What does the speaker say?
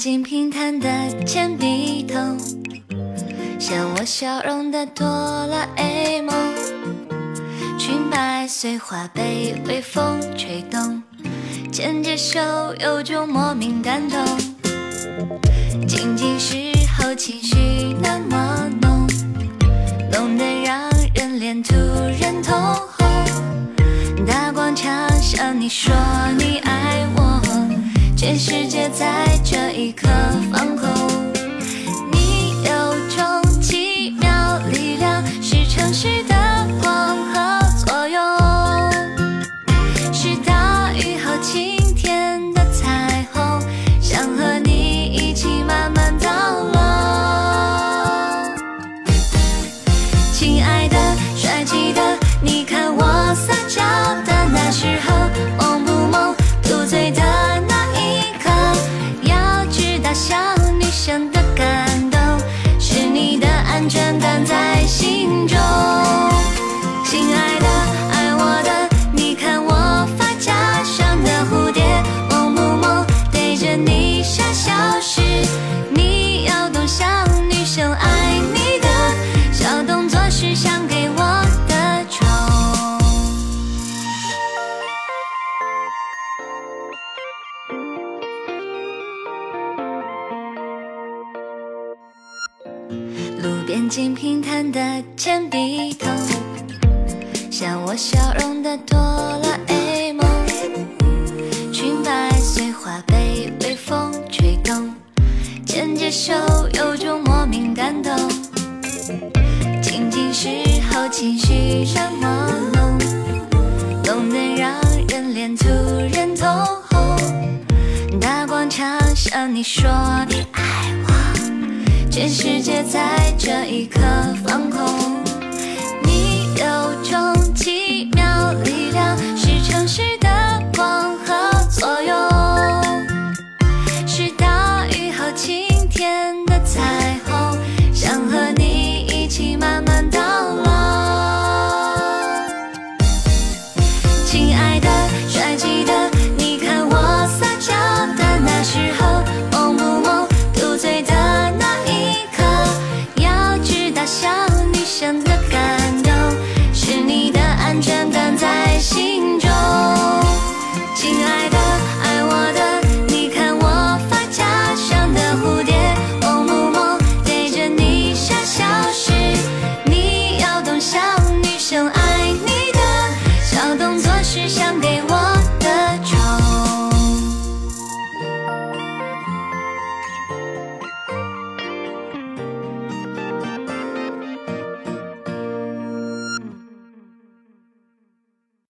进平坦的铅笔头，像我笑容的哆啦 A 梦。裙摆碎花被微风吹动，牵着手有种莫名感动。静静时候情绪那么浓，浓得让人脸突然通红。大广场向你说你爱我，全世界在一刻放空。你有种奇妙力量，是城市的光和作用，是大雨后晴天的彩虹，想和你一起慢慢到老。亲爱的，帅气的，你看全感在心中。亲爱的，爱我的，你看我发夹上的蝴蝶，梦不梦？对着你傻笑时，你要懂小女生爱你的小动作是想给我的宠。边静平坦的铅笔头，像我笑容的哆啦 A 梦。裙摆碎花被微风吹动，牵着手有种莫名感动。静静时候情绪那么浓，浓得让人脸突然通红。大广场向你说你爱，全世界在这一刻放空。你有种奇妙力量，是城市的光和作用，是大雨后晴天的彩虹，想和你一起慢慢到老。亲爱的，帅气的，